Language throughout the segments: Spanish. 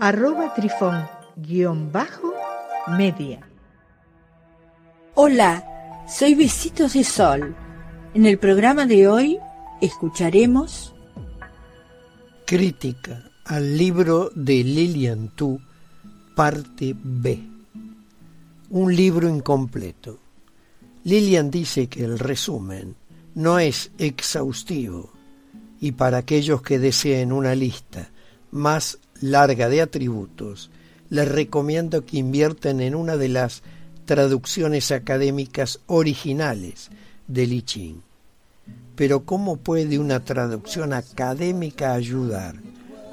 arroba trifón guion bajo media. Hola, soy Besitos de Sol. En el programa de hoy escucharemos Crítica al libro de Lilian Tu, parte B. Un libro incompleto. Lilian dice que el resumen no es exhaustivo y para aquellos que deseen una lista más larga de atributos, les recomiendo que inviertan en una de las traducciones académicas originales de Li Ching. Pero ¿cómo puede una traducción académica ayudar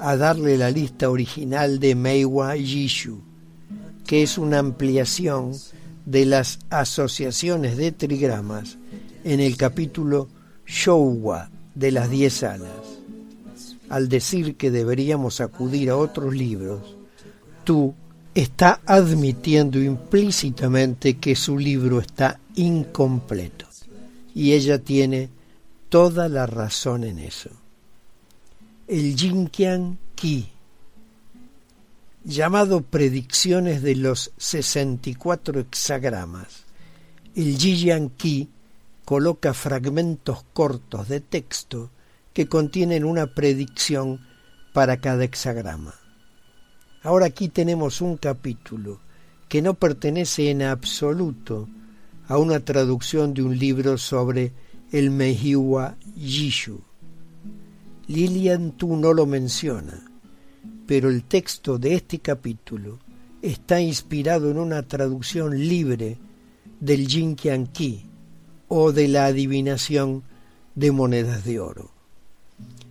a darle la lista original de Meiwa Yishu, que es una ampliación de las asociaciones de trigramas en el capítulo Shouwa de las diez alas? Al decir que deberíamos acudir a otros libros, tú está admitiendo implícitamente que su libro está incompleto. Y ella tiene toda la razón en eso. El Jinkian Ki, llamado Predicciones de los 64 hexagramas, el Jiyan Ki coloca fragmentos cortos de texto que contienen una predicción para cada hexagrama. Ahora aquí tenemos un capítulo que no pertenece en absoluto a una traducción de un libro sobre el Mehiwa Yishu. Lilian Tu no lo menciona, pero el texto de este capítulo está inspirado en una traducción libre del Jinkian Ki o de la adivinación de monedas de oro.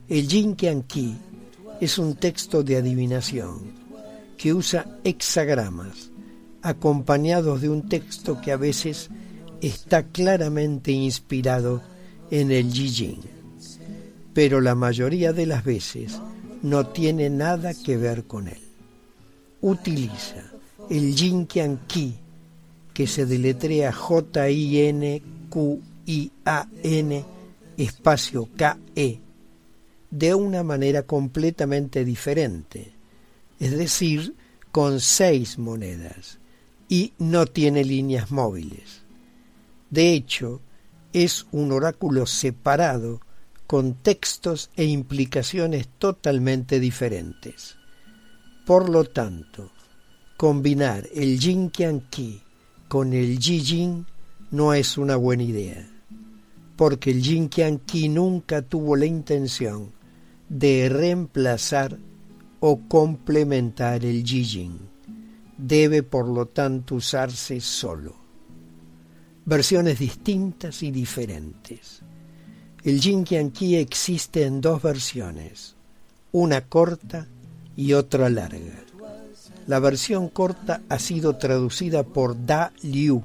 El Jinkian Ki es un texto de adivinación que usa hexagramas acompañados de un texto que a veces está claramente inspirado en el Jijin, pero la mayoría de las veces no tiene nada que ver con él. Utiliza el Jinkian Ki, que se deletrea J-I-N-Q-I-A-N espacio K-E, de una manera completamente diferente, es decir, con seis monedas, y no tiene líneas móviles. De hecho, es un oráculo separado con textos e implicaciones totalmente diferentes. Por lo tanto, combinar el Jinkian Ki con el Jin no es una buena idea, porque el Jinkian Ki nunca tuvo la intención de reemplazar o complementar el Jijin. Debe por lo tanto usarse solo. Versiones distintas y diferentes. El Jinkian Ki existe en dos versiones, una corta y otra larga. La versión corta ha sido traducida por Da Liu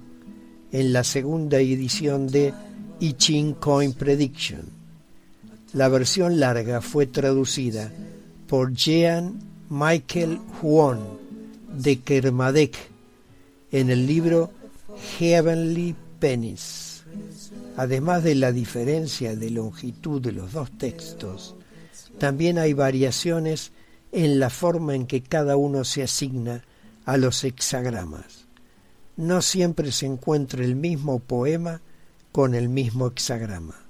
en la segunda edición de I Ching Coin Prediction la versión larga fue traducida por Jean Michael Huon de Kermadec en el libro Heavenly Pennies. Además de la diferencia de longitud de los dos textos, también hay variaciones en la forma en que cada uno se asigna a los hexagramas. No siempre se encuentra el mismo poema con el mismo hexagrama.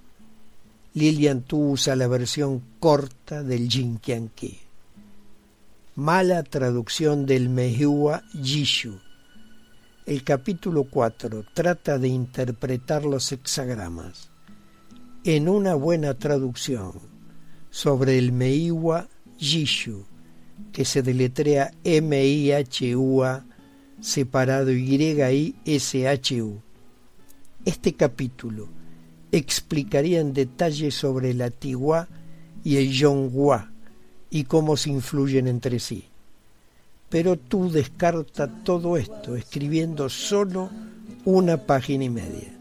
Lilian Tu usa la versión corta del Jinkianki. Mala traducción del Mehiwa Jishu. El capítulo 4 trata de interpretar los hexagramas. En una buena traducción sobre el Meiwa Jishu, que se deletrea M-I-H-U-A separado Y-I-S-H-U. Este capítulo explicaría en detalle sobre el Atiwa y el Yonghua y cómo se influyen entre sí. pero tú descarta todo esto escribiendo solo una página y media.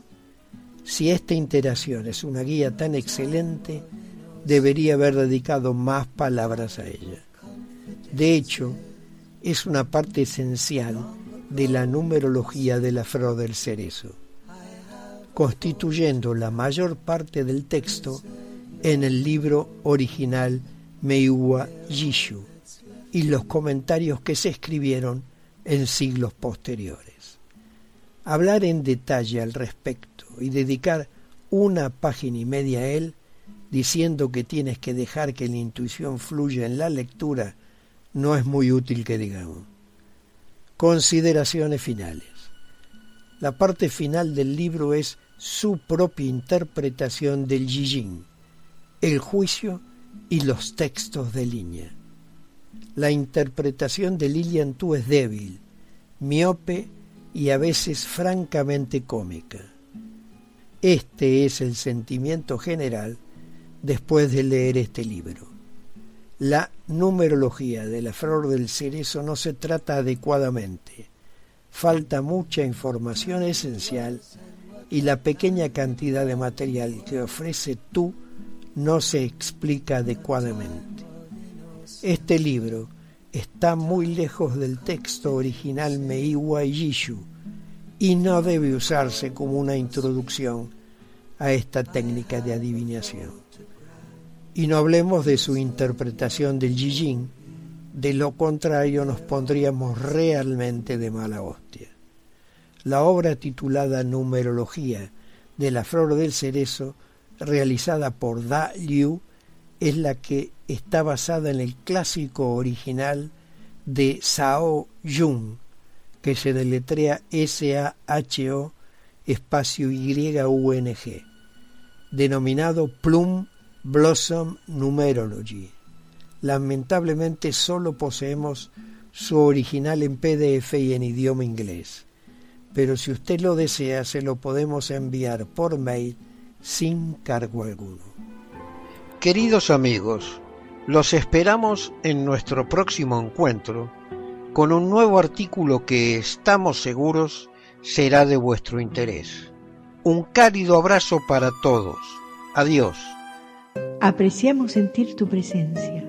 Si esta interacción es una guía tan excelente, debería haber dedicado más palabras a ella. De hecho, es una parte esencial de la numerología de la flor del cerezo, constituyendo la mayor parte del texto en el libro original Meiwa Yishu y los comentarios que se escribieron en siglos posteriores. Hablar en detalle al respecto y dedicar una página y media a él, diciendo que tienes que dejar que la intuición fluya en la lectura, no es muy útil que digamos. Consideraciones finales. La parte final del libro es su propia interpretación del Yijing, el juicio y los textos de línea. La interpretación de Lilian Tu es débil, miope y a veces francamente cómica. Este es el sentimiento general después de leer este libro. La numerología de la flor del cerezo no se trata adecuadamente. Falta mucha información esencial y la pequeña cantidad de material que ofrece tú no se explica adecuadamente. Este libro está muy lejos del texto original Meiwa Yishu y no debe usarse como una introducción a esta técnica de adivinación. Y no hablemos de su interpretación del Yijing, de lo contrario nos pondríamos realmente de mala hostia. La obra titulada Numerología de la flor del cerezo, realizada por Da Liu, es la que está basada en el clásico original de Sao Jung, que se deletrea S-A-H-O espacio Y-U-N-G, denominado Plum Blossom Numerology. Lamentablemente solo poseemos su original en PDF y en idioma inglés, pero si usted lo desea se lo podemos enviar por mail sin cargo alguno. Queridos amigos, los esperamos en nuestro próximo encuentro con un nuevo artículo que estamos seguros será de vuestro interés. Un cálido abrazo para todos. Adiós. Apreciamos sentir tu presencia.